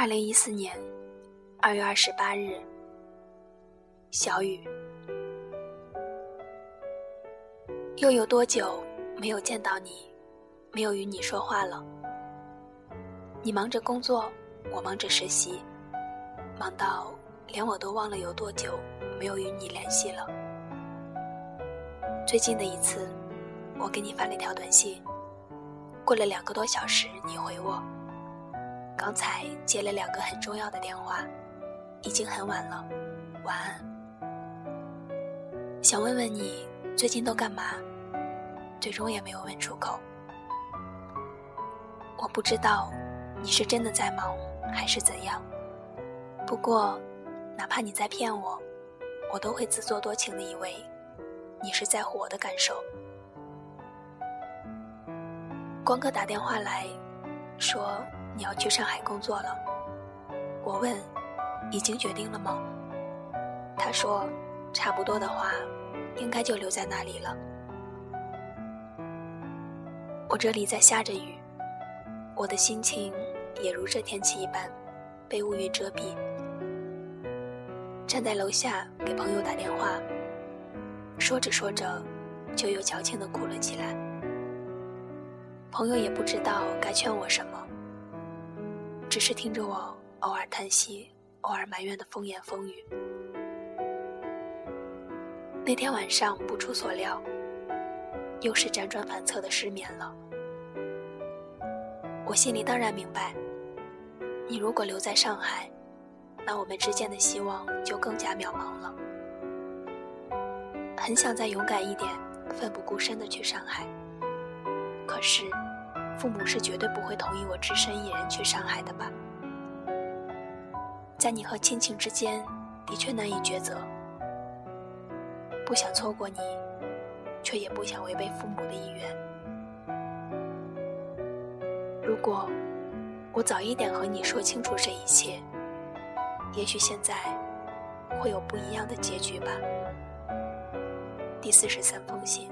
二零一四年二月二十八日，小雨。又有多久没有见到你，没有与你说话了？你忙着工作，我忙着实习，忙到连我都忘了有多久没有与你联系了。最近的一次，我给你发了一条短信，过了两个多小时，你回我。刚才接了两个很重要的电话，已经很晚了，晚安。想问问你最近都干嘛？最终也没有问出口。我不知道你是真的在忙还是怎样。不过，哪怕你在骗我，我都会自作多情的以为你是在乎我的感受。光哥打电话来说。你要去上海工作了，我问，已经决定了吗？他说，差不多的话，应该就留在那里了。我这里在下着雨，我的心情也如这天气一般，被乌云遮蔽。站在楼下给朋友打电话，说着说着，就又矫情的哭了起来。朋友也不知道该劝我什么。只是听着我偶尔叹息、偶尔埋怨的风言风语。那天晚上不出所料，又是辗转反侧的失眠了。我心里当然明白，你如果留在上海，那我们之间的希望就更加渺茫了。很想再勇敢一点，奋不顾身的去上海，父母是绝对不会同意我只身一人去上海的吧？在你和亲情之间，的确难以抉择。不想错过你，却也不想违背父母的意愿。如果我早一点和你说清楚这一切，也许现在会有不一样的结局吧。第四十三封信。